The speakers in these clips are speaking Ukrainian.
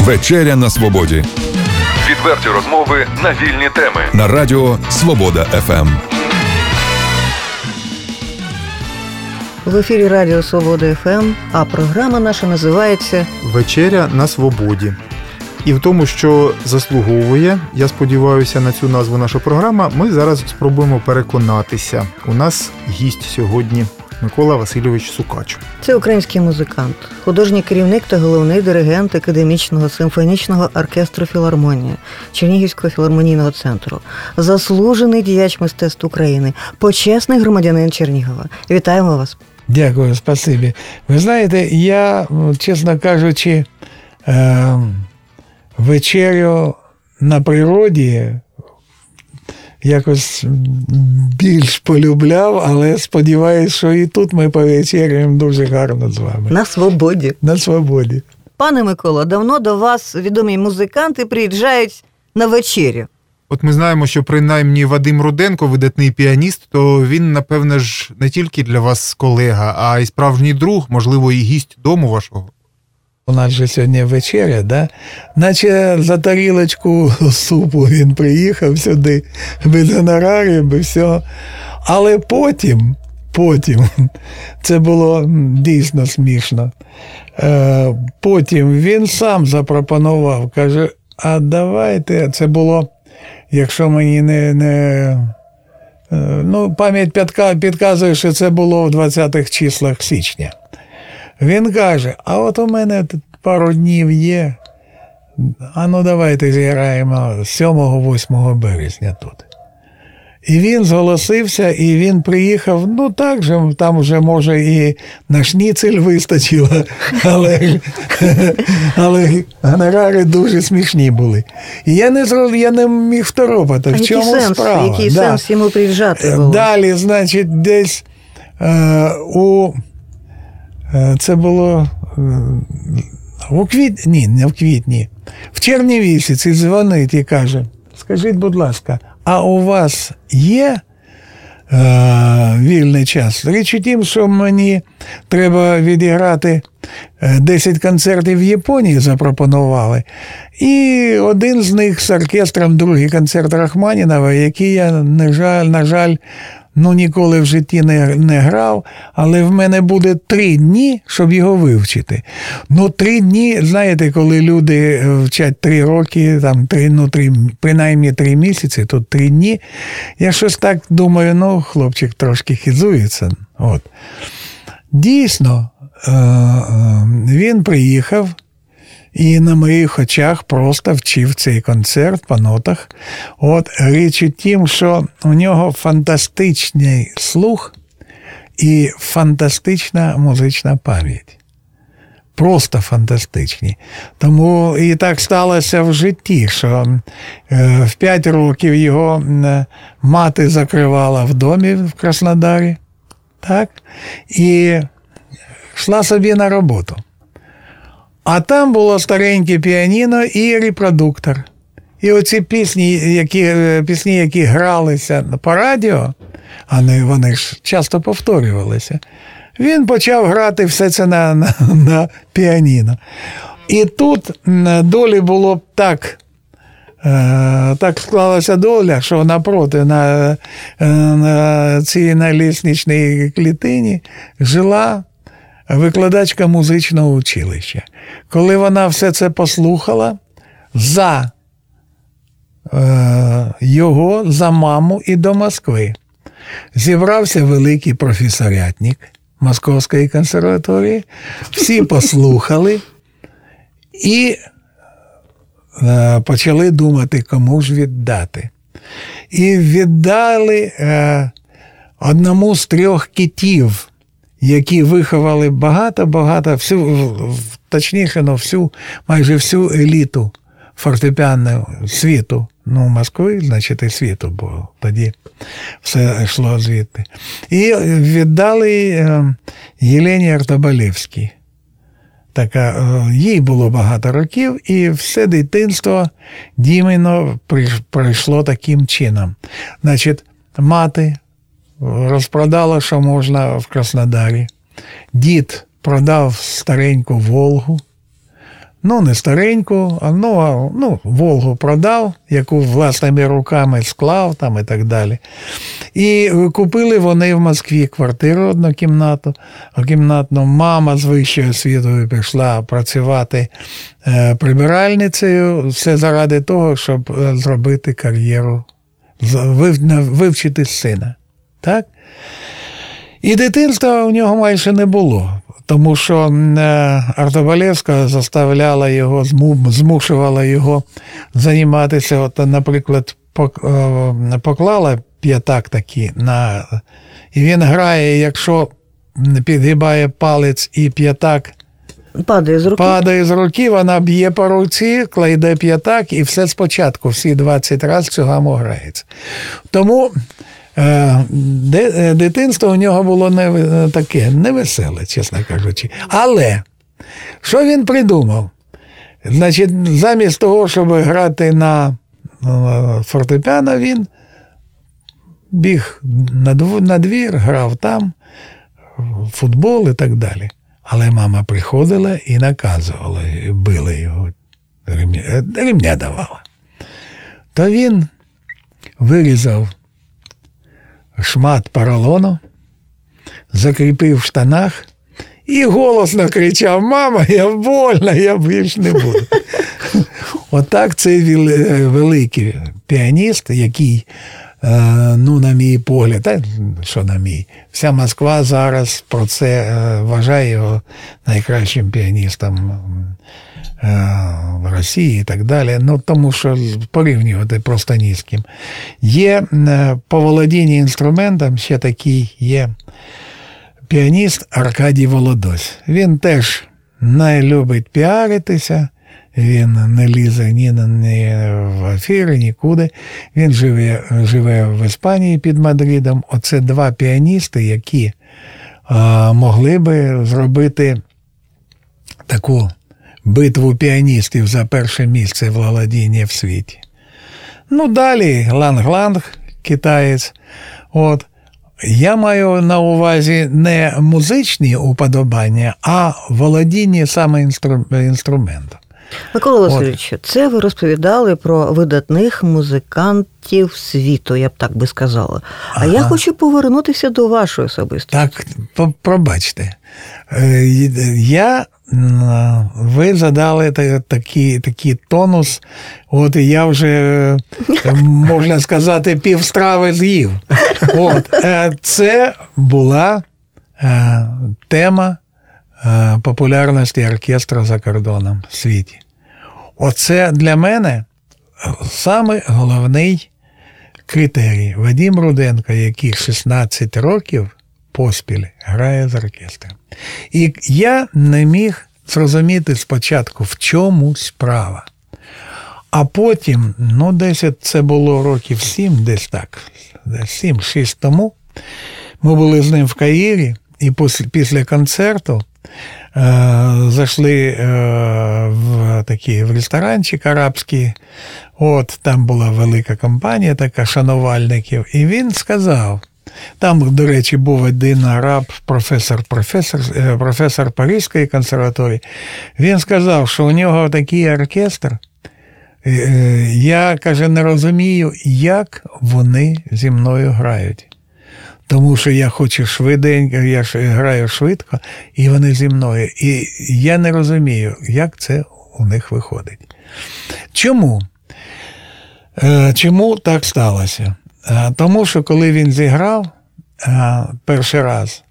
Вечеря на свободі. Відверті розмови на вільні теми. На радіо Свобода ФМ. В ефірі Радіо Свобода ФМ, а програма наша називається Вечеря на свободі. І в тому, що заслуговує, я сподіваюся, на цю назву наша програма, ми зараз спробуємо переконатися. У нас гість сьогодні Микола Васильович Сукач. Це український музикант, художній керівник та головний диригент академічного симфонічного оркестру Філармонія Чернігівського філармонійного центру, заслужений діяч мистецтв України, почесний громадянин Чернігова. Вітаємо вас! Дякую, спасибі. Ви знаєте, я, чесно кажучи, е, вечерю на природі якось більш полюбляв, але сподіваюся, що і тут ми повечеряємо дуже гарно з вами. На свободі. На свободі. Пане Микола, давно до вас відомі музиканти приїжджають на вечерю. От ми знаємо, що принаймні Вадим Руденко, видатний піаніст, то він, напевне ж, не тільки для вас колега, а й справжній друг, можливо, і гість дому вашого. У нас же сьогодні вечеря, да? наче за тарілочку супу він приїхав сюди без гонорарів, без всього. Але потім, потім, це було дійсно смішно. Е, Потім він сам запропонував, каже: а давайте, це було, якщо мені не. не е, Ну, пам'ять підказує, що це було в 20-х числах січня. Він каже: а от у мене пару днів є. А ну давайте зіграємо 7-8 березня тут. І він зголосився, і він приїхав. Ну так же, там вже, може, і на шніцель вистачило, але але гонорари дуже смішні були. І я не я не міг второпати, в чому який сенс, справа. Який да. сенс йому приїжджати було? Далі, значить, десь е, у це було у квітні, ні, не в квітні. В червні місяці дзвонить і каже: скажіть, будь ласка, а у вас є е, вільний час? Річ у тім, що мені треба відіграти 10 концертів в Японії, запропонували. І один з них з оркестром, другий концерт Рахманінова, який я, на жаль, на жаль, ну ніколи в житті не не грав, але в мене буде три дні, щоб його вивчити. Ну, три дні, знаєте, коли люди вчать три роки, там три, ну, три, принаймні три місяці, то три дні. Я щось так думаю, ну, хлопчик трошки хизується. От. Дійсно, він приїхав. І на моїх очах просто вчив цей концерт по нотах. От річ у тім, що у нього фантастичний слух і фантастична музична пам'ять. Просто фантастичні. Тому і так сталося в житті, що в 5 років його мати закривала в домі в Краснодарі, так? і йшла собі на роботу. А там було стареньке піаніно і репродуктор. І оці пісні, які пісні, які гралися по радіо, а вони ж часто повторювалися, він почав грати все це на, на, на піаніно. І тут долі було б так. Так склалася доля, що напроти на на цій на лісничній клітині жила викладачка музичного училища. Коли вона все це послухала, за е, його, за маму і до Москви зібрався великий професорятник Московської консерваторії, всі послухали і е, почали думати, кому ж віддати. І віддали е, одному з трьох китів які виховали багато-багато, всю, точніше, ну, всю, майже всю еліту фортепіанного світу. Ну, Москви, значить, і світу, бо тоді все йшло звідти. І віддали Єлені Артобалівській. Така, їй було багато років, і все дитинство Діміно пройшло таким чином. Значить, мати розпродала, що можна в Краснодарі. Дід продав стареньку Волгу, Ну, не стареньку, а ну, а, ну, Волгу продав, яку власними руками склав там і так далі. І купили вони в Москві квартиру однокімнату, кімнатну. Мама з вищою освітою пішла працювати е, прибиральницею. Все заради того, щоб е, зробити кар'єру, вивчити сина. Так? І дитинства у нього майже не було. Тому що е, заставляла його, змушувала його займатися. От, наприклад, е, поклала п'ятак такі на. І він грає, якщо підгибає палець і п'ятак падає з руки, падає з руки, вона б'є по руці, кладе п'ятак, і все спочатку, всі 20 разів цю гаму грається. Тому дитинство у нього було не е, таке невеселе, чесно кажучи. Але що він придумав? Значить, замість того, щоб грати на фортепіано, він біг на двір, грав там, футбол і так далі. Але мама приходила і наказувала, і била його, ремня давала. То він вирізав шмат поролону, закріпив в штанах і голосно кричав: Мама, я больна, я більш не буду. Отак цей великий піаніст, який, е, ну, на мій погляд, та що на мій, вся Москва зараз про це е, вважає його найкращим піаністом Е, в Росії і так далі. Ну тому що порівнювати просто ні з ким. Є е, по володінні інструментом ще такий є піаніст Аркадій Володось. Він теж не любить піаритися. Він не лізе ні ні в ефіри, нікуди. Він живе живе в Іспанії під Мадридом. Оце два піаністи, які а, могли би зробити таку битву піаністів за перше місце володіння в світі. Ну, далі Ланг-Ланг, китаєць. От. Я маю на увазі не музичні уподобання, а володіння саме інструментом. Микола Васильович, це ви розповідали про видатних музикантів світу, я б так би сказала. А ага. я хочу повернутися до вашої особистості. Так, пробачте. Е, я ви задали такий такий тонус, от я вже, можна сказати, півстрави з'їв. От, е, Це була е, тема е, популярності оркестру за кордоном в світі. Оце для мене саме головний критерій. Вадим Руденко, який 16 років поспіль грає з оркестром. І я не міг зрозуміти спочатку, в чому справа. А потім, ну, десь це було років сім, десь так, сім-шість тому. Ми були з ним в Каїрі, і після концерту е, зайшли е, в такий в ресторанчик арабський. От там була велика компанія, така шанувальників, і він сказав. Там, до речі, був один араб, професор професор, е, професор Паризької консерваторії. Він сказав, що у нього такий оркестр. Е, е, я каже, не розумію, як вони зі мною грають. Тому що я хочу швиденько, я граю швидко, і вони зі мною. І я не розумію, як це у них виходить. Чому? Чому так сталося? Е, тому що коли він зіграв е, перший раз,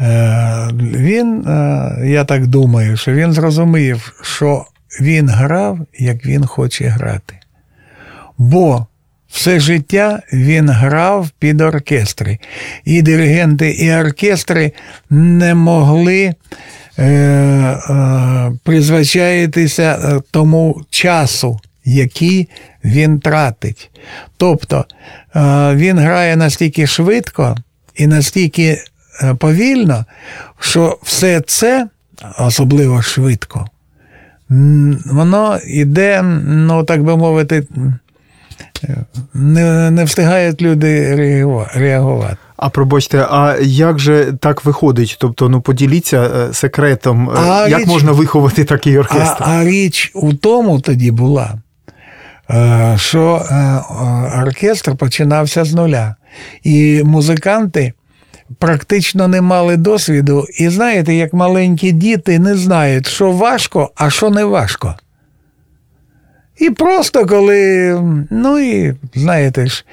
е, він, я так думаю, що він зрозумів, що він грав, як він хоче грати. Бо все життя він грав під оркестри. І диригенти, і оркестри не могли е, е, призвичаїтися тому часу, який він тратить. Тобто він грає настільки швидко і настільки е, повільно, що все це, особливо швидко, воно йде, ну так би мовити, не не встигають люди реагувати. А пробачте, а як же так виходить? Тобто, ну поділіться е, секретом, е, А як річ- можна виховати такий оркестр? а річ у тому тоді була, е, що е, е, оркестр починався з нуля. І музиканти практично не мали досвіду. І знаєте, як маленькі діти не знають, що важко, а що не важко. І просто коли, ну і знаєте ж,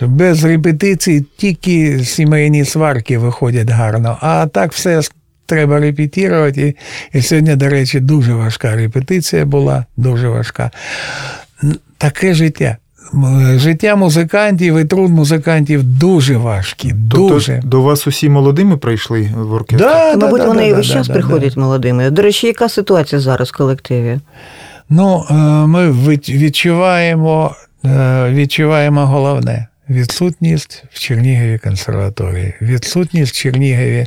без репетицій тільки сімейні сварки виходять гарно, а так все треба репетувати. І сьогодні, до речі, дуже важка репетиція була, дуже важка. Таке життя. Життя музикантів і труд музикантів дуже важкі. Дуже. Тобто до вас усі молодими прийшли в оркестр? Да, да, мабуть, да, вони да, і да, весь да, час да, приходять молодими. До речі, яка ситуація зараз в колективі? Ну, е, ми відчуваємо, е, відчуваємо головне відсутність в Чернігові консерваторії, відсутність в Чернігові, е, е,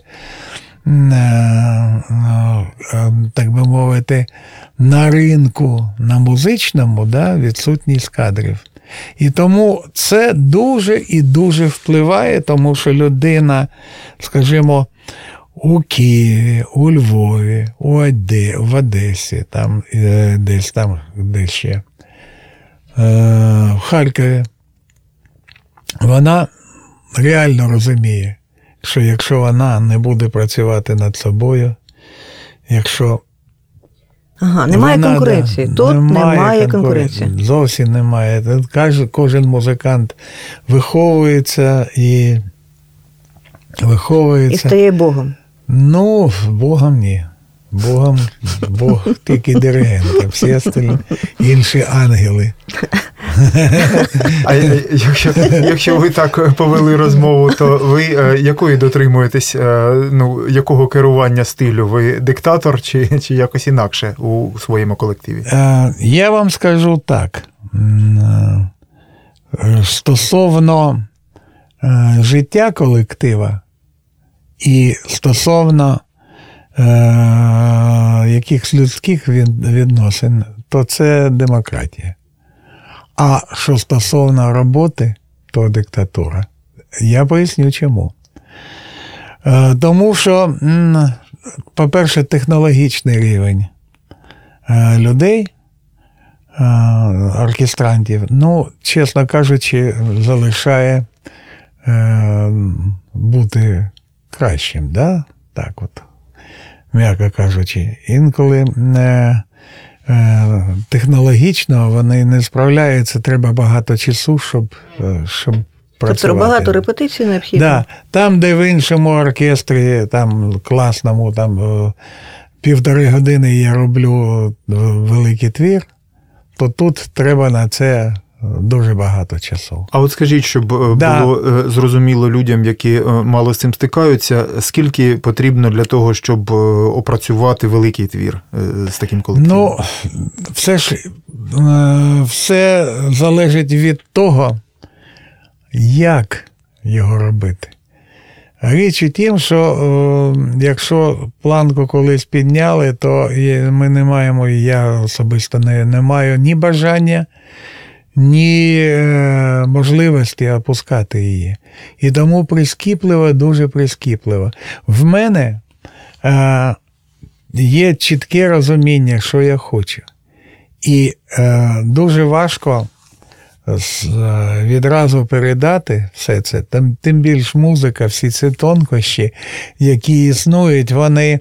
так би мовити, на ринку, на музичному, да, відсутність кадрів. І тому це дуже і дуже впливає, тому що людина, скажімо, у Києві, у Львові, у Оде, в Одесі, там, е, десь там, де ще, е, в Харкові, вона реально розуміє, що якщо вона не буде працювати над собою, якщо Ага, немає вона, конкуренції. да, Тут немає, конкурен- конкуренції. Зовсім немає. Кожен музикант виховується і виховується. І стає Богом. Ну, Богом ні. Богом, Бог тільки диригент, а всі інші ангели. А е, якщо, якщо ви так повели розмову, то ви е, якої дотримуєтесь, е, ну, якого керування стилю? Ви диктатор чи, чи якось інакше у своєму колективі? Е, Я вам скажу так. Е, Стосовно е, життя колектива і стосовно е, якихось людських відносин, то це демократія. А що стосовно роботи, то диктатура. Я поясню чому. Е, Тому що, по-перше, технологічний рівень е, людей, е, оркестрантів, ну, чесно кажучи, залишає бути кращим, да? так от, м'яко кажучи. Інколи е, е, технологічно вони не справляються, треба багато часу, щоб, щоб працювати. Тобто багато репетицій необхідно. Да, там, де в іншому оркестрі, там класному, там е, півтори години я роблю е, великий твір, то тут треба на це е, дуже багато часу. А от скажіть, щоб е, Да. було е, зрозуміло людям, які е, мало з цим стикаються, скільки потрібно для того, щоб опрацювати великий твір з таким колективом? Ну, все ж все залежить від того, як його робити. Річ у тім, що е, якщо планку колись підняли, то ми не маємо, і я особисто не, не маю ні бажання, ні е, можливості опускати її. І тому прискіпливо, дуже прискіпливо. В мене е, є чітке розуміння, що я хочу. І е, дуже важко відразу передати все це. Тим, тим більш музика, всі ці тонкощі, які існують, вони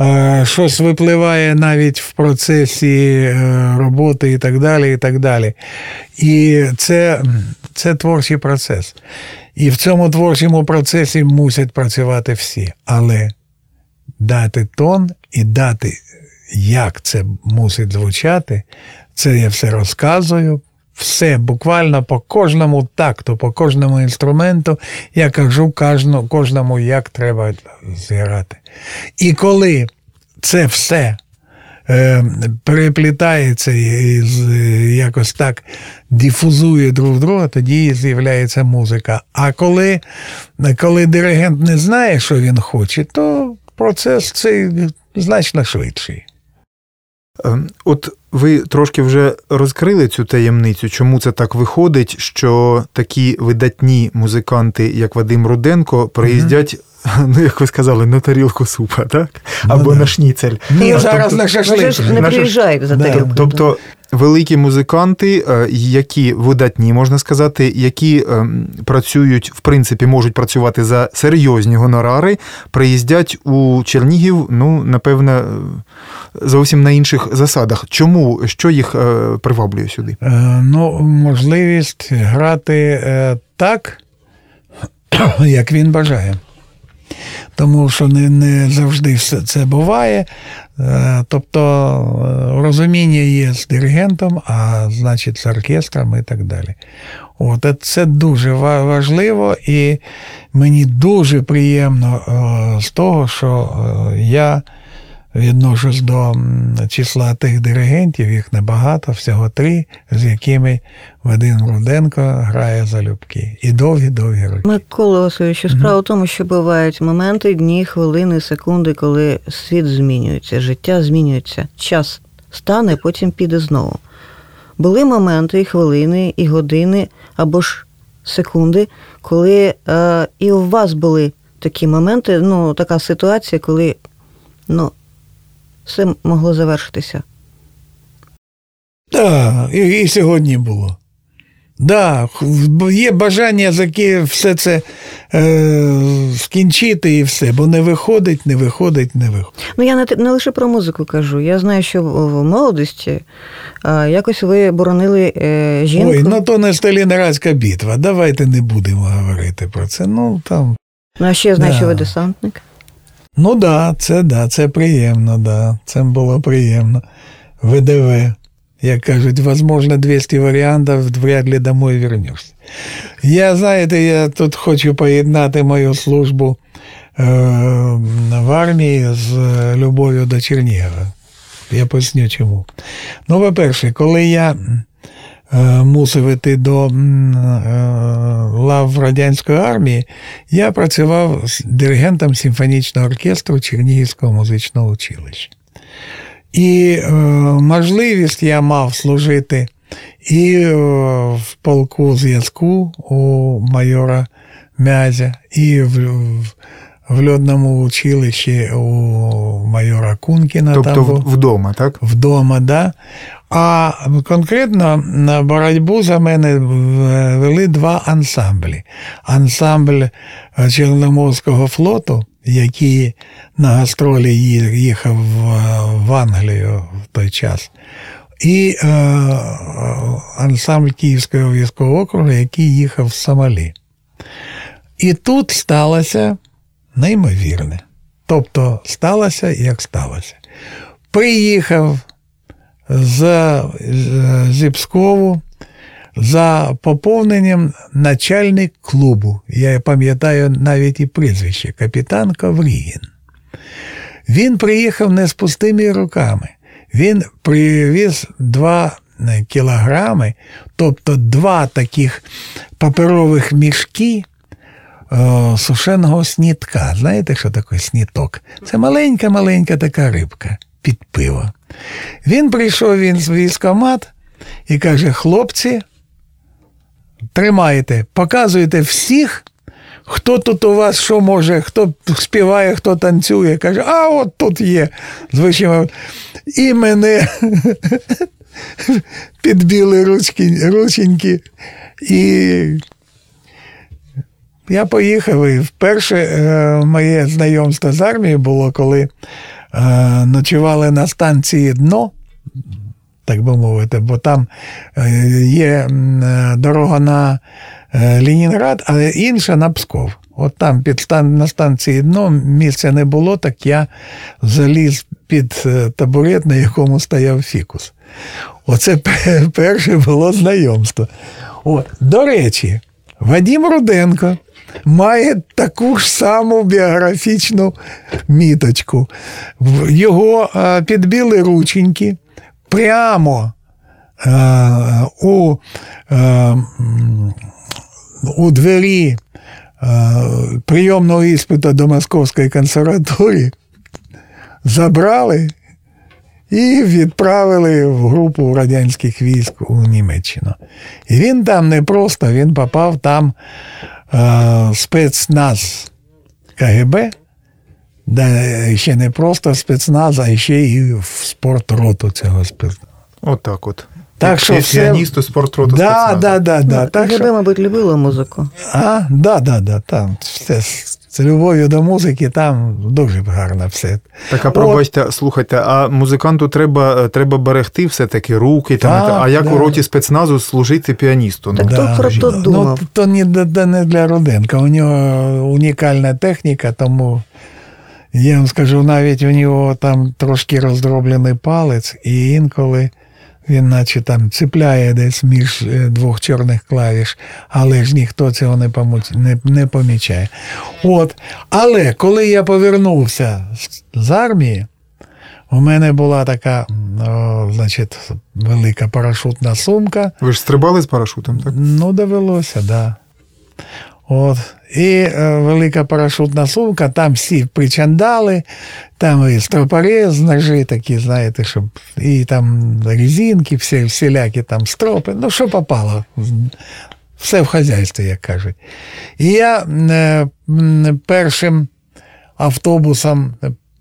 е, щось випливає навіть в процесі е, роботи і так далі. І так далі. І це, це творчий процес. І в цьому творчому процесі мусять працювати всі. Але дати тон і дати, як це мусить звучати, це я все розказую. Все, буквально по кожному такту, по кожному інструменту я кажу кожному, кожному, як треба зіграти. І коли це все е, переплітається і якось так дифузує друг друга, тоді з'являється музика. А коли, коли диригент не знає, що він хоче, то процес цей значно швидший. Е, От ви трошки вже розкрили цю таємницю, чому це так виходить, що такі видатні музиканти, як Вадим Руденко, приїздять. Ну, як ви сказали, на тарілку супа, так? Або да. на шніцель. Ні, А, зараз тобто- на шашлик. Ж не приїжджають за Да. тарілкою. Тобто великі музиканти, е, які видатні, можна сказати, які ем, працюють, в принципі, можуть працювати за серйозні гонорари, приїздять у Чернігів, ну, напевно, е, зовсім на інших засадах. Чому? Що їх е, приваблює сюди? Е, Ну, можливість грати е, так, як він бажає. Тому що не, не завжди все це буває. Е, Тобто е, розуміння є з диригентом, а значить з оркестром і так далі. От е, це дуже важливо, і мені дуже приємно з того, що я відношусь до числа тих диригентів, їх небагато, всього три, з якими Вадим Руденко грає залюбки. І довгі-довгі роки. Микола Васильович, справа в тому, що бувають моменти, дні, хвилини, секунди, коли світ змінюється, життя змінюється, час стане, потім піде знову. Були моменти, і хвилини, і години, або ж секунди, коли е, і у вас були такі моменти, ну, така ситуація, коли ну, все могло завершитися. Так, і, і сьогодні було. Да, є бажання заки все це е, скінчити і все, бо не виходить, не виходить, не виходить. Ну, я не, не лише про музику кажу. Я знаю, що в, в молодості е, якось ви боронили е, жінку. Ой, ну то не Сталінградська битва. Давайте не будемо говорити про це. Ну там. Ну, а ще я знаю, Да. що ви десантник. Ну да, це да, це приємно, да. Це було приємно. ВДВ. Як кажуть, возможно, 200 варіантів, вряд ли домой вернешся. Я, знаєте, я тут хочу поєднати мою службу е, в армії з любов'ю до Чернігова. Я поясню чому. Ну, по-перше, коли я мусив іти до е, лав радянської армії, я працював з диригентом симфонічного оркестру Чернігівського музичного училища. І е, можливість я мав служити і е, в полку зв'язку у майора Мязя, і в, в, льодному училищі у майора Кункіна. Тобто там вдома, так? вдома, да. А конкретно боротьбу за мене вели два ансамблі. Ансамбль е, Чорноморського флоту, який на гастролі їхав в- Англію в той час, і е, ансамбль Київського військового округу, який їхав в Сомалі. І тут сталося неймовірне. Тобто сталося, як сталося. Приїхав з зі Пскову за поповненням начальник клубу. Я пам'ятаю навіть і прізвище капітан Коврігін. Він приїхав не з пустими руками. Він привіз два кілограми, тобто два таких паперових мішки е, сушеного снітка. Знаєте, що таке сніток? Це маленька-маленька така рибка під пиво. Він прийшов він з військомат і каже: хлопці, тримайте, показуйте всіх, хто тут у вас що може, хто співає, хто танцює. Каже, а от тут є. Звичайно, і мене підбіли рученьки. І я поїхав і вперше е, моє знайомство з армією було, коли ночували на станції дно, так би мовити, бо там е, є е, дорога на е, Ленінград, а інша на Псков. От там під на станції дно місця не було, так я заліз під е, табурет, на якому стояв фікус. Оце перше було знайомство. От. До речі, Вадим Руденко має таку ж саму біографічну міточку. Його е, підбіли рученьки прямо е, у, е, у двері прийомного іспиту до Московської консерваторії, забрали і відправили в групу радянських військ у Німеччину. І він там не просто, він попав там е, спецназ КГБ, де ще не просто спецназ, а ще і в спортроту цього спецназу. Отак от. Так що все- Піаністу спортроту Да, спецназу. да, да, да. Так КГБ, що, мабуть, любила музику. а, да, да, да, там все з любов'ю до музики, там дуже гарно все. Так, а пробачте, слухайте, а музиканту треба, треба берегти все-таки руки, там, Так, а як да. у роті спецназу служити піаністу? Ну, Так хто про то думав? Ну, то не, не- не для Руденка. У нього унікальна техніка, тому я вам скажу, навіть у нього там трошки роздроблений палець, і інколи він, наче там цепляє десь між е, двох чорних клавіш, але ж ніхто цього не, не, не помічає. От. Але коли я повернувся з армії, у мене була така, о, значить, велика парашутна сумка. Ви ж стрибали з парашутом, так? Ну, довелося, так. Да. От. І е, велика парашутна сумка, там всі причандали, там і стропори ножи такі, знаєте, щоб і там резинки, всі, всілякі там стропи, ну що попало. Все в хазяйстві, як кажуть. І я е, першим автобусом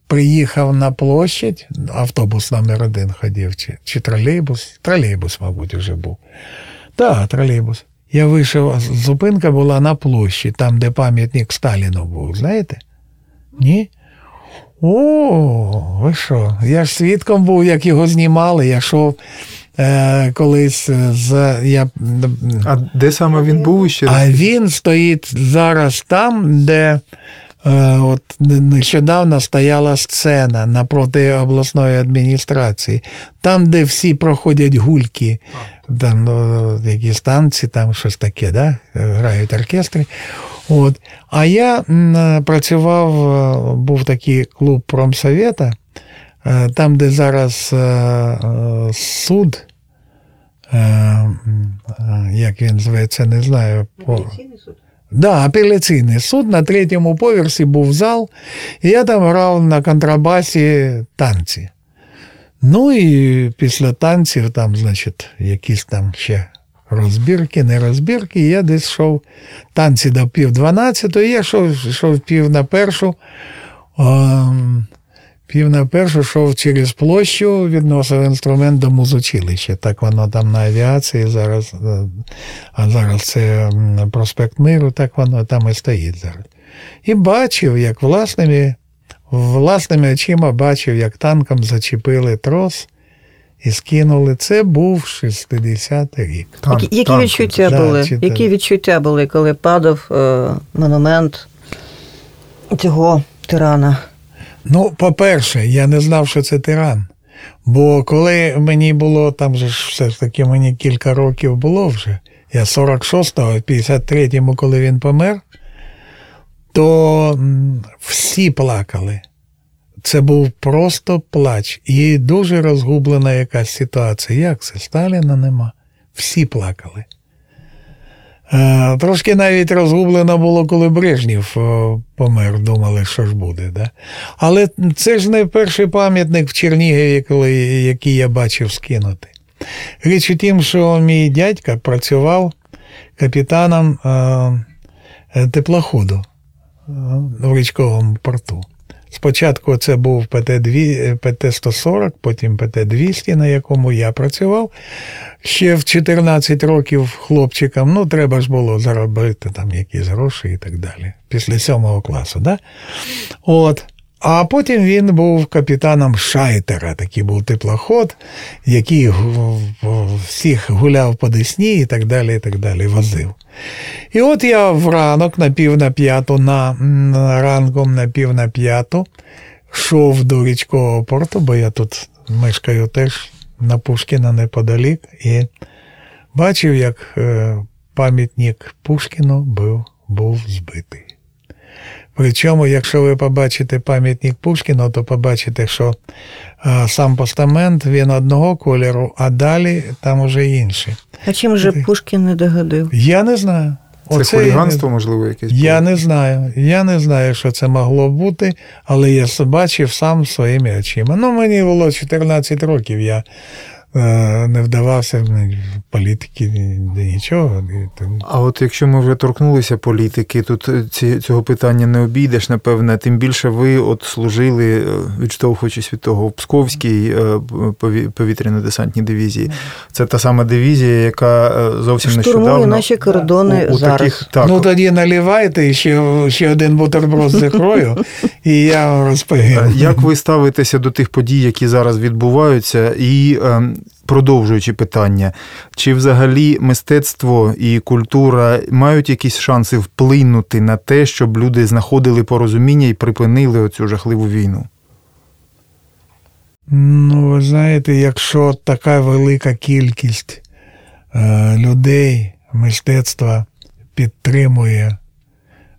приїхав на площадь, автобус номер один ходив, чи, чи тролейбус, тролейбус, мабуть, вже був. Так, тролейбус. Я вийшов, зупинка була на площі, там, де пам'ятник Сталіну був, знаєте? Ні? О, ви що? Я ж свідком був, як його знімали. Я йшов е, колись з. Я, А де саме він був ще? а він стоїть зараз там, де е, от нещодавно стояла сцена напроти обласної адміністрації, там, де всі проходять гульки, там ну, якісь танці, там щось таке, да? грають оркестри. От. А я працював, е, був такий клуб промсовета, е, там, де зараз е, е, суд. Е, е, Як він зветься, не знаю. По... Да, апеляційний суд на третьому поверсі був зал, і я там грав на контрабасі танці. Ну і після танців, там, значить, якісь там ще розбірки, не розбірки, я десь йшов танці до пів дванадцятої, я йшов, пів на першу. ем, Пів на першу йшов через площу, відносив інструмент до музучилища. Так воно там на авіації зараз, е, а зараз це проспект Миру, так воно там і стоїть зараз. І бачив, як власними, власними очима бачив, як танком зачепили трос і скинули. Це був 60-й рік. Танк, які які танк. відчуття Да, були? чи Які відчуття були, коли падав е, монумент цього тирана? Ну, по-перше, я не знав, що це тиран. Бо коли мені було, там же ж все ж таки мені кілька років було вже, я 46-го, 53-му, коли він помер, то всі плакали. Це був просто плач. І дуже розгублена якась ситуація. Як це? Сталіна нема. Всі плакали. Е, Трошки навіть розгублено було, коли Брежнєв е, помер, думали, що ж буде. Да? Але це ж не перший пам'ятник в Чернігові, коли, який я бачив скинути. Річ у тім, що мій дядька працював капітаном е, теплоходу в річковому порту. Спочатку це був ПТ-2, ПТ-140, потім ПТ-200, на якому я працював. Ще в 14 років хлопчикам, ну, треба ж було заробити там якісь гроші і так далі. Після сьомого класу. Да? А потім він був капітаном Шайтера, такий був теплоход, який всіх гуляв по Десні і так далі, і так далі, возив. І от я в ранок на пів на п'яту, на, ранком на пів на п'яту, йшов до річкового порту, бо я тут мешкаю теж на Пушкіна неподалік, і бачив, як е, пам'ятник Пушкіну був, був збитий. Причому, якщо ви побачите пам'ятник Пушкіну, то побачите, що сам постамент він одного кольору, а далі там уже інший. А чим же Пушкін не догодив? Я не знаю. Це Оце хуліганство, можливо, якесь. Я було? не знаю. Я не знаю, що це могло бути, але я бачив сам своїми очима. Ну, мені було 14 років, я не вдавався в політики ні- ні- нічого. А от якщо ми вже торкнулися політики, тут е, цього питання не обійдеш, напевне. Тим більше ви от служили, е, відштовхуючись від того, в Псковській е, пові- повітряно-десантній дивізії. Це та сама дивізія, яка е, зовсім Штурмує нещодавно наші кордони у, у зараз. таких так. ну тоді наливайте ще, ще один бутерброд з ікрою, і я Е, розповім. Як ви ставитеся до тих подій, які зараз відбуваються, і е, продовжуючи питання, чи взагалі мистецтво і культура мають якісь шанси вплинути на те, щоб люди знаходили порозуміння і припинили оцю жахливу війну? Ну, ви знаєте, якщо така велика кількість е, людей мистецтва підтримує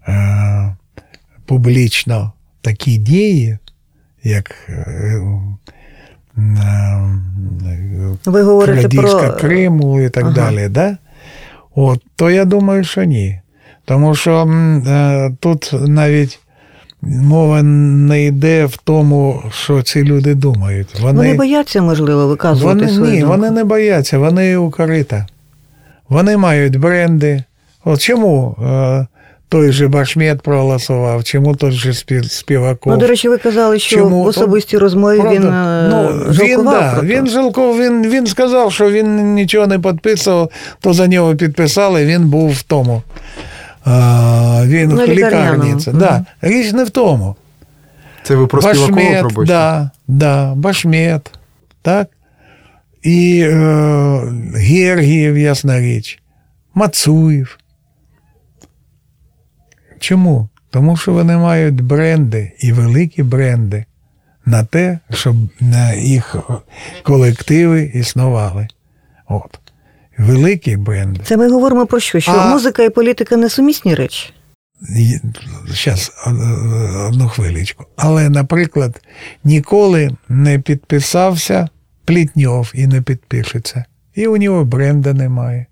е, публічно такі дії, як е, Ви говорите про Криму і так Ага. далі, да? От, то я думаю, що ні. Тому що е, тут навіть мова не йде в тому, що ці люди думають. Вони, вони бояться, можливо, виказувати вони, свою ні, думку. вони не бояться, вони укрита. Вони мають бренди. От чому е, той же Башмет проголосував, чому той же Співаков? Ну, до речі, ви казали, що Чому? в особистій розмові він Правда? е, ну, він, жалкував да, про він жалкував, він, він сказав, що він нічого не підписував, то за нього підписали, він був в тому. А, він На в лікарні. Це, Мгм. да. Річ не в тому. Це ви про Башмет, пробачте? да, да, Башмет, так? І е, Гергієв, ясна річ, Мацуєв. Чому? Тому що вони мають бренди і великі бренди на те, щоб їх колективи існували. От. Великі бренди. Це ми говоримо про що? Що А- музика і політика несумісні речі? Зараз одну хвилечку. Але, наприклад, ніколи не підписався Плітньов і не підпишеться. І у нього бренда немає.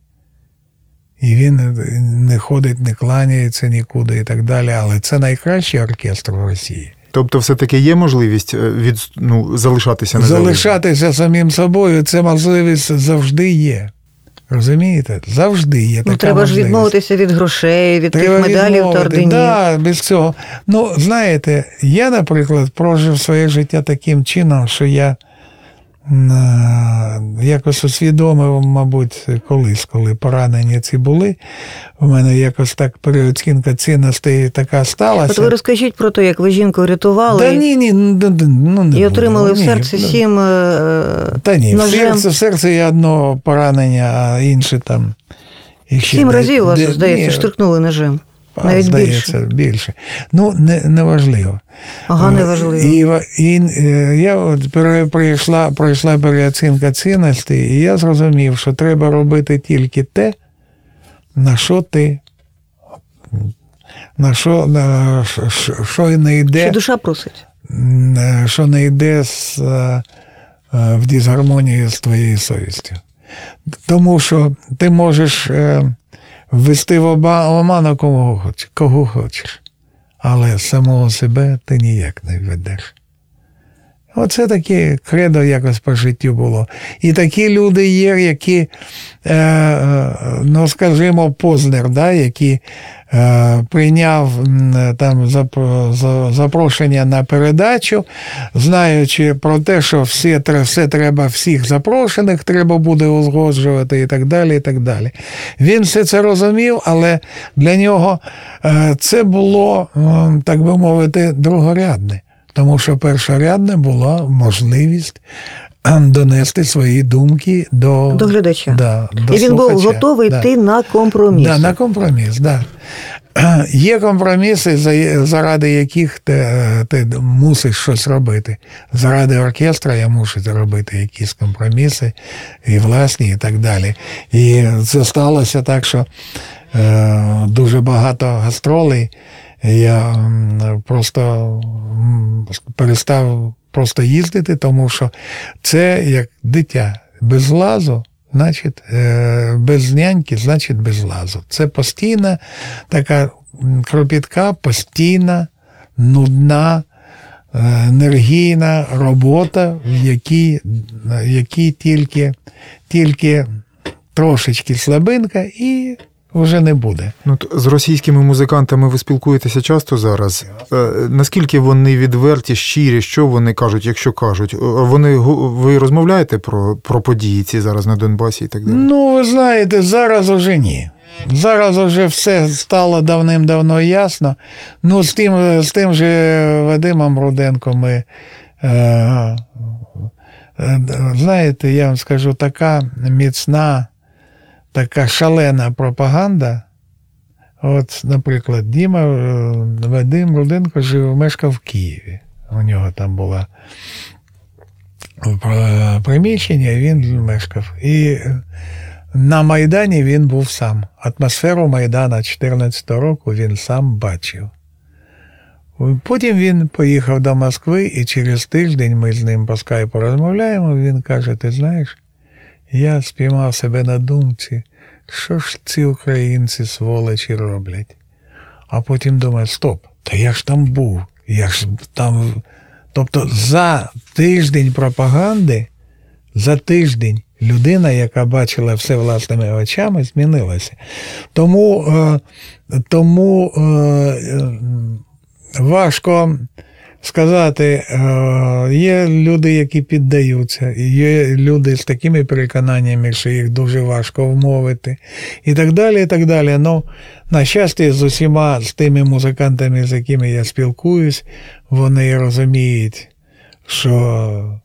І він не ходить, не кланяється нікуди і так далі. Але це найкращий оркестр в Росії. Тобто, все-таки є можливість е, від, ну, залишатися незалежним? Залишатися самим собою це можливість завжди є. Розумієте? Завжди є така Ну, треба ж відмовитися від грошей, від Треба тих медалів та орденів. Да, без цього. Ну, знаєте, я, наприклад, прожив своє життя таким чином, що я якось усвідомив, мабуть, колись, коли поранення ці були, у мене якось так переоцінка цінностей така сталася. От ви розкажіть про те, як ви жінку врятували Та ні, ні, ну, ну, ну, не і отримали в Ні, серці ну, сім е, Та ні, в ножем. серце, в серце є одно поранення, а інше там. ще Сім разів вас, здається, ні, штрикнули ножем. Навіть здається, більше. більше. Ну, не, неважливо. Ага, Е, неважливо. І, ва- і е, я от прийшла, пройшла переоцінка цінностей, і я зрозумів, що треба робити тільки те, на що ти. На що, на, що, що- не йде, Що душа просить. е, що не йде з, в дисгармонії з твоєю совістю. Тому що ти можеш е, ввести в оману кого хочеш, кого хочеш, але самого себе ти ніяк не введеш. Оце таке кредо якось по життю було. І такі люди є, які, е, е, ну скажімо, Познер, да, який е, прийняв там зап- запрошення на передачу, знаючи про те, що всі, тре- все треба всіх запрошених, треба буде узгоджувати і так далі. і так далі. Він все це розумів, але для нього це було, так би мовити, другорядне. Тому що першорядне була можливість ем, донести свої думки до, До глядача. Да, до І він був готовий Да. йти на компроміс. Да, на компроміс, да. Є компроміси, заради яких ти, ти мусиш щось робити. Заради оркестра я мушу робити якісь компроміси і власні, і так далі. І це сталося так, що е, дуже багато гастролей. Я просто перестав просто їздити, тому що це як дитя без лазу значить, е, без няньки, значить без лазу. Це постійна така кропітка, постійна, нудна, е, енергійна робота, в якій, в якій тільки, тільки трошечки слабинка і вже не буде. Ну, з російськими музикантами ви спілкуєтеся часто зараз. Е, наскільки вони відверті, щирі, що вони кажуть, якщо кажуть? Е, Вони ви розмовляєте про, про події ці зараз на Донбасі і так далі? Ну, ви знаєте, зараз уже ні. Зараз уже все стало давним-давно ясно. Ну, з тим, з тим же Вадимом Руденко ми. Е, е, знаєте, я вам скажу, така міцна, така шалена пропаганда. От, наприклад, Діма е, Вадим Руденко жив, мешкав в Києві. У нього там була е, приміщення, він мешкав. І на Майдані він був сам. Атмосферу Майдана 14 року він сам бачив. Потім він поїхав до Москви, і через тиждень ми з ним по скайпу розмовляємо. Він каже: Ти знаєш, я спіймав себе на думці, що ж ці українці сволочі роблять. А потім думаю, стоп, та я ж там був, я ж там. Тобто за тиждень пропаганди, за тиждень людина, яка бачила все власними очами, змінилася. Тому, е, тому е, е, важко сказати, е, є люди, які піддаються, є люди з такими переконаннями, що їх дуже важко вмовити, і так далі. і так далі. Ну, на щастя, з усіма з тими музикантами, з якими я спілкуюсь, вони розуміють, що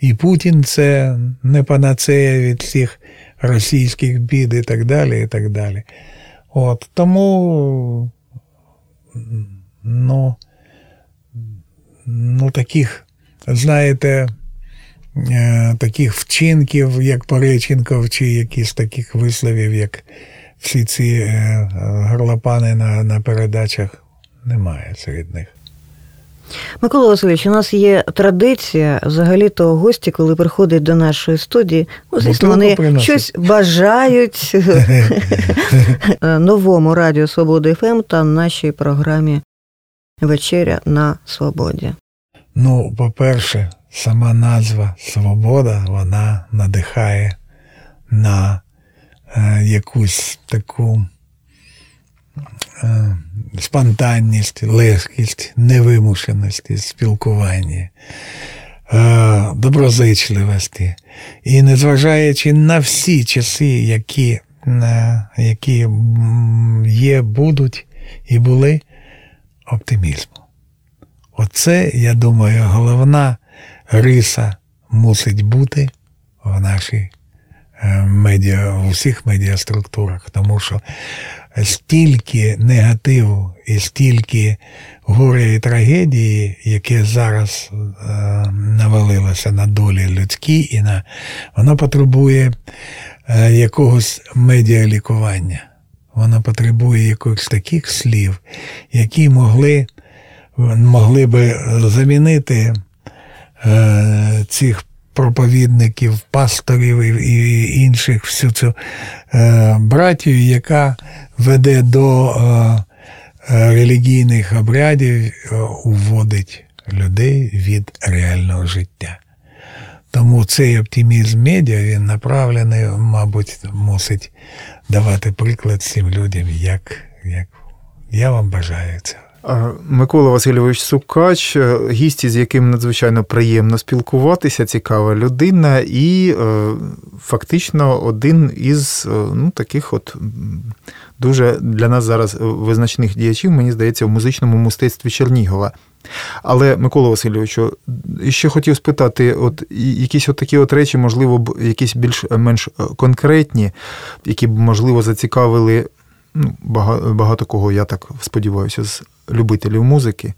і Путін це не панацея від всіх російських бід і так далі. і так далі. От, тому ну, ну таких, знаєте, е, таких вчинків, як Пореченков, чи якісь таких висловів, як всі ці е, горлопани на, на передачах, немає серед них. Микола Васильович, у нас є традиція взагалі-то гості, коли приходять до нашої студії, ну, звісно, вони приносять. щось бажають новому Радіо Свобода ФМ та нашій програмі Вечеря на Свободі. Ну, по-перше, сама назва Свобода, вона надихає на е, якусь таку е, спонтанність, легкість, невимушеності спілкування, е, доброзичливості. І незважаючи на всі часи, які, е, які є, будуть і були, оптимізму. Оце, я думаю, головна риса мусить бути в нашій е, медіа, в усіх медіаструктурах, тому що стільки негативу і стільки горя і трагедії, яке зараз е, навалилося на долі людські, і на воно потребує е, якогось медіалікування. Воно потребує якихось таких слів, які могли могли би замінити е, цих проповідників, пасторів і, і інших всю цю е, братію, яка веде до е, е, релігійних обрядів, е, уводить людей від реального життя. Тому цей оптимізм медіа він направлений, мабуть, мусить давати приклад цим людям, як, як я вам бажаю цього. Микола Васильович Сукач, е, гість, з яким надзвичайно приємно спілкуватися, цікава людина, і е, фактично один із е, ну, таких от дуже для нас зараз визначних діячів, мені здається, в музичному мистецтві Чернігова. Але, Микола Васильовичу, ще хотів спитати, от якісь от такі от речі, можливо, б якісь більш-менш е, конкретні, які б, можливо, зацікавили ну, багато, кого, я так сподіваюся, з любителів музики.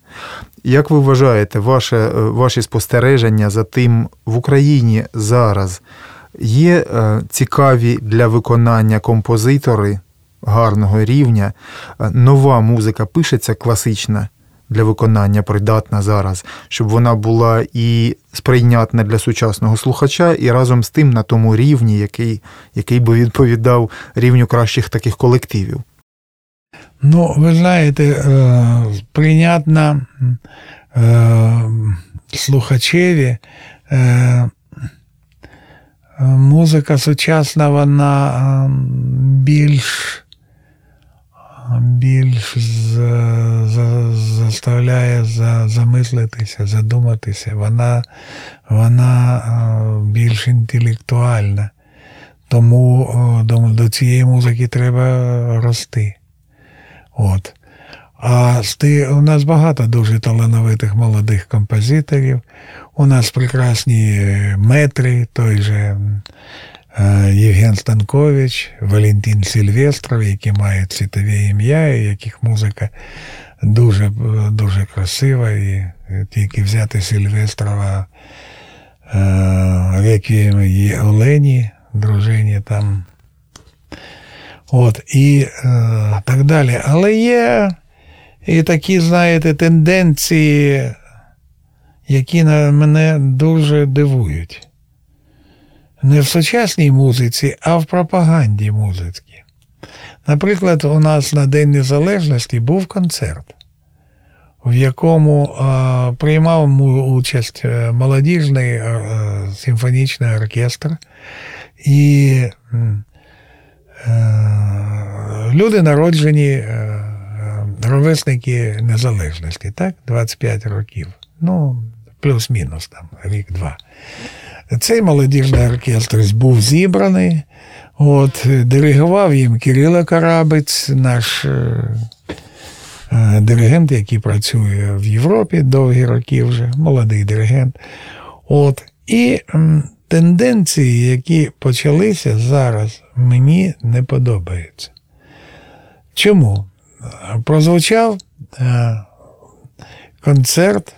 Як ви вважаєте, ваше, е, ваші спостереження за тим в Україні зараз є е, цікаві для виконання композитори гарного рівня? Е, Нова музика пишеться класична для виконання придатна зараз, щоб вона була і сприйнятна для сучасного слухача, і разом з тим на тому рівні, який, який би відповідав рівню кращих таких колективів. Ну, ви знаєте, е, прийнятна е, слухачеві. Е, музика сучасна, вона більш більш заставляє замислитися, задуматися. Вона вона більш інтелектуальна. Тому до цієї музики треба рости. От. А у нас багато дуже талановитих молодих композиторів. У нас прекрасні е, метри, той же е, Євген Станкович, Валентин Сильвестров, які мають світове ім'я, і яких музика дуже дуже красива. І тільки взяти Сильвестрова реквієм є Олені, дружині там. От, І е, так далі. Але є і такі, знаєте, тенденції, які на мене дуже дивують. Не в сучасній музиці, а в пропаганді музики. Наприклад, у нас на День Незалежності був концерт, в якому а, приймав участь е, молодіжний а, е, симфонічний оркестр. І а, люди народжені ровесники незалежності, так? 25 років. Ну, плюс-мінус там, рік-два. Цей молодіжний оркестр був зібраний. От, Диригував їм Кирило Карабець, наш е, е, диригент, який працює в Європі довгі роки вже, молодий диригент. От, І тенденції, які почалися зараз, мені не подобаються. Чому? прозвучав е, концерт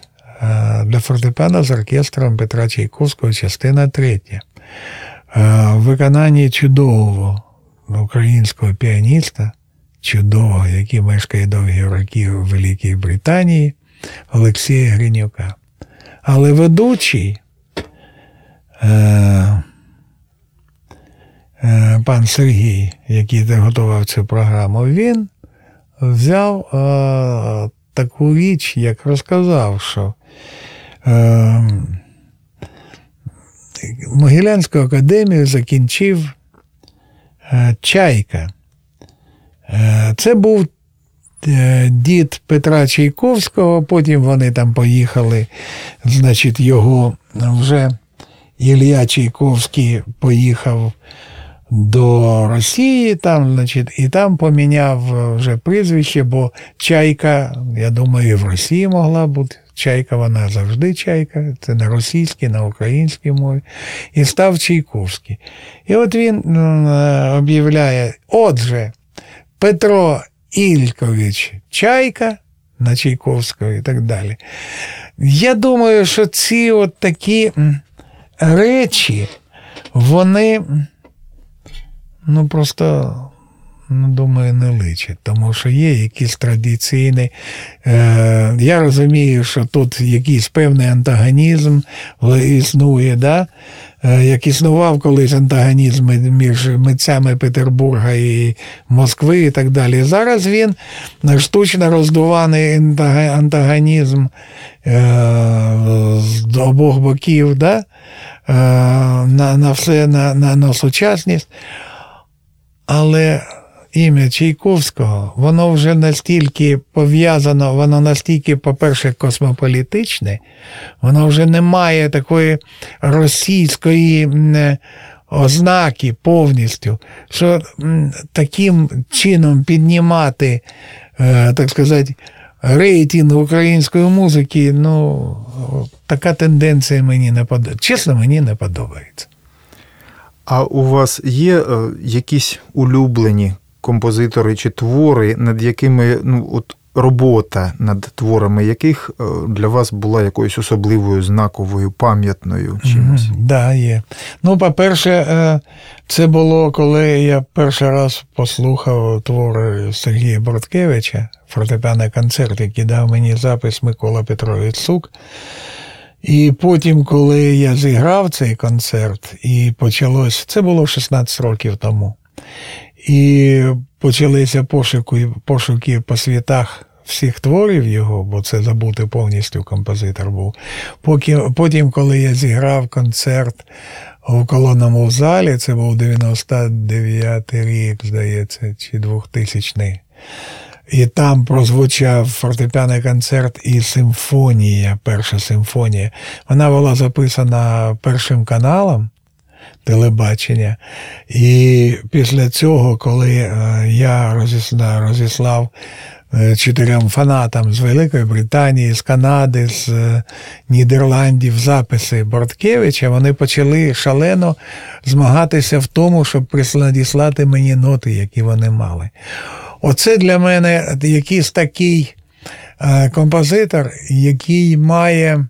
для фортепіано з оркестром Петра Чайковського, частина третя. Е, в виконанні чудового українського піаніста, чудового, який мешкає довгі роки у Великій Британії, Олексія Гринюка. Але ведучий пан Сергій, який готував цю програму, він взяв е, таку річ, як розказав, що е, Могилянську академію закінчив е, Чайка. Е, це був е, дід Петра Чайковського, потім вони там поїхали, значить, його вже Ілля Чайковський поїхав до Росії, там, значить, і там поміняв вже прізвище, бо чайка, я думаю, і в Росії могла бути. Чайка, вона завжди чайка, це на російській, на українській мові. І став Чайковський. І от він е, об'являє: отже, Петро Ількович Чайка на Чайковського і так далі. Я думаю, що ці от такі речі, вони ну просто, ну, думаю, не личить, тому що є якісь традиційні. Е, Я розумію, що тут якийсь певний антагонізм існує, да? Е, як існував колись антагонізм між митцями Петербурга і Москви і так далі. Зараз він штучно роздуваний антагонізм е, з обох боків да? Е, на на все на, на, на сучасність. Але ім'я Чайковського, воно вже настільки пов'язано, воно настільки, по-перше, космополітичне, воно вже не має такої російської ознаки повністю, що таким чином піднімати, е, так сказати, рейтинг української музики, ну, така тенденція мені не подобається. Чесно, мені не подобається. А у вас є е, якісь улюблені композитори чи твори, над якими ну, от робота над творами яких е, для вас була якоюсь особливою, знаковою, пам'ятною чимось? Так, да, є. Ну, по-перше, е, це було, коли я перший раз послухав твори Сергія Борткевича, фортепіаний концерт, який дав мені запис Микола Петрович Сук. І потім, коли я зіграв цей концерт, і почалось, це було 16 років тому. І почалися пошуки, пошуки по світах всіх творів його, бо це забути повністю композитор був. Поки, потім, коли я зіграв концерт у колонному залі, це був 99 рік, здається, чи 2000-й. І там прозвучав фортепіаний концерт і симфонія, перша симфонія. Вона була записана першим каналом телебачення. І після цього, коли е, я розіслав е, чотирьом фанатам з Великої Британії, з Канади, з е, Нідерландів записи Борткевича, вони почали шалено змагатися в тому, щоб надіслати мені ноти, які вони мали. Оце для мене якийсь такий композитор, який має,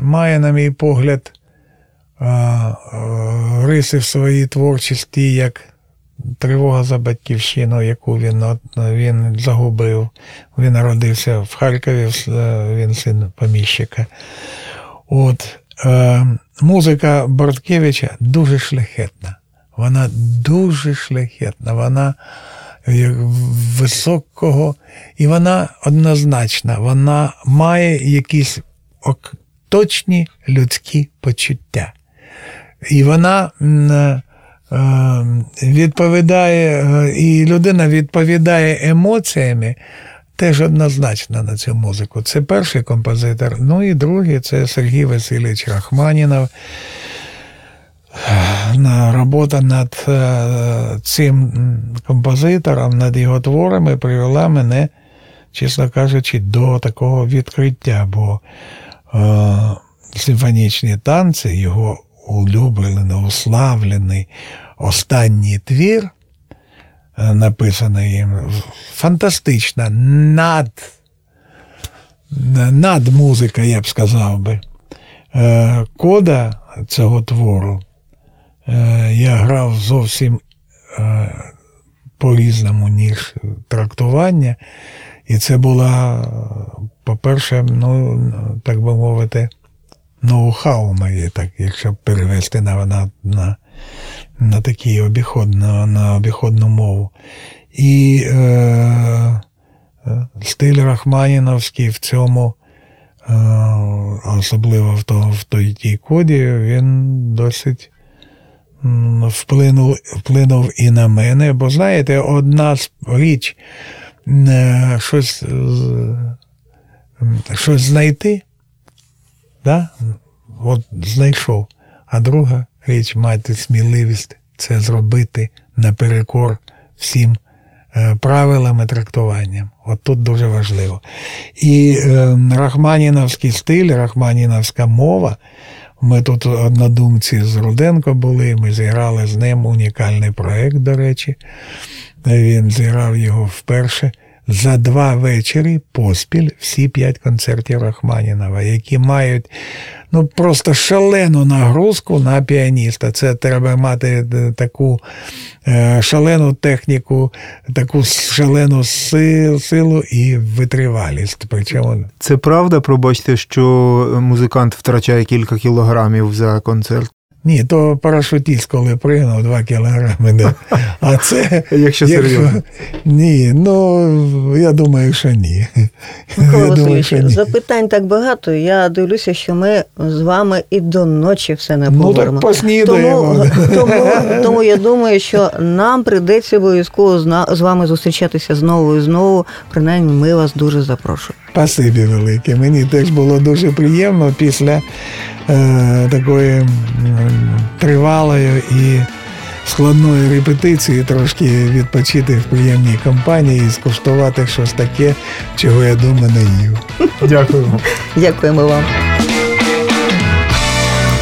має, на мій погляд, риси в своїй творчості, як тривога за батьківщину, яку він він загубив. Він народився в Харкові, він син поміщика. От, е, Музика Борткевича дуже шляхетна. Вона дуже шляхетна, вона високого, і вона однозначна, вона має якісь точні людські почуття. І вона е, відповідає, е, і людина відповідає емоціями теж однозначно на цю музику. Це перший композитор. Ну і другий це Сергій Васильович Рахманінов. Робота над е, цим композитором, над його творами привела мене, чесно кажучи, до такого відкриття, бо е, симфонічні танці, його улюблений, уславлений останній твір, е, написаний їм, фантастична, над, над музика, я б сказав би. Е, кода цього твору е, я грав зовсім по-різному, ніж трактування. І це була, по-перше, ну, так би мовити, ноу-хау моє, так, якщо перевести на на, на, на такий обіход, на, на обіходну мову. І е, е стиль Рахманіновський в цьому, е, особливо в, то, в той тій коді, він досить вплинув вплинув і на мене. Бо знаєте, одна річ е, щось, щось знайти. Да? От знайшов. А друга річ мати сміливість це зробити наперекор всім е, правилам і трактуванням. От тут дуже важливо. І е, Рахманінівський стиль, Рахманінівська мова. Ми тут однодумці з Руденко були, ми зіграли з ним унікальний проєкт, до речі. Він зіграв його вперше за два вечори поспіль всі п'ять концертів Рахманінова, які мають ну просто шалену нагрузку на піаніста. Це треба мати е, таку е, шалену техніку, таку шалену силу і витривалість. Причому це правда, пробачте, що музикант втрачає кілька кілограмів за концерт. Ні, то парашутіст, коли пригнув 2 кілограми. Да. А це. Якщо серйозно. Ні, ну я думаю, що ні. Микола Васильович, запитань так багато. Я дивлюся, що ми з вами і до ночі все не поговоримо. Ну, так. Тому, тому, тому я думаю, що нам прийдеться обов'язково з вами зустрічатися знову і знову. Принаймні, ми вас дуже запрошуємо. Спасибі велике. Мені теж було дуже приємно після е, такої тривалої і складної репетиції трошки відпочити в приємній компанії і скуштувати щось таке, чого я дома не їв. Дякуємо. Дякуємо вам.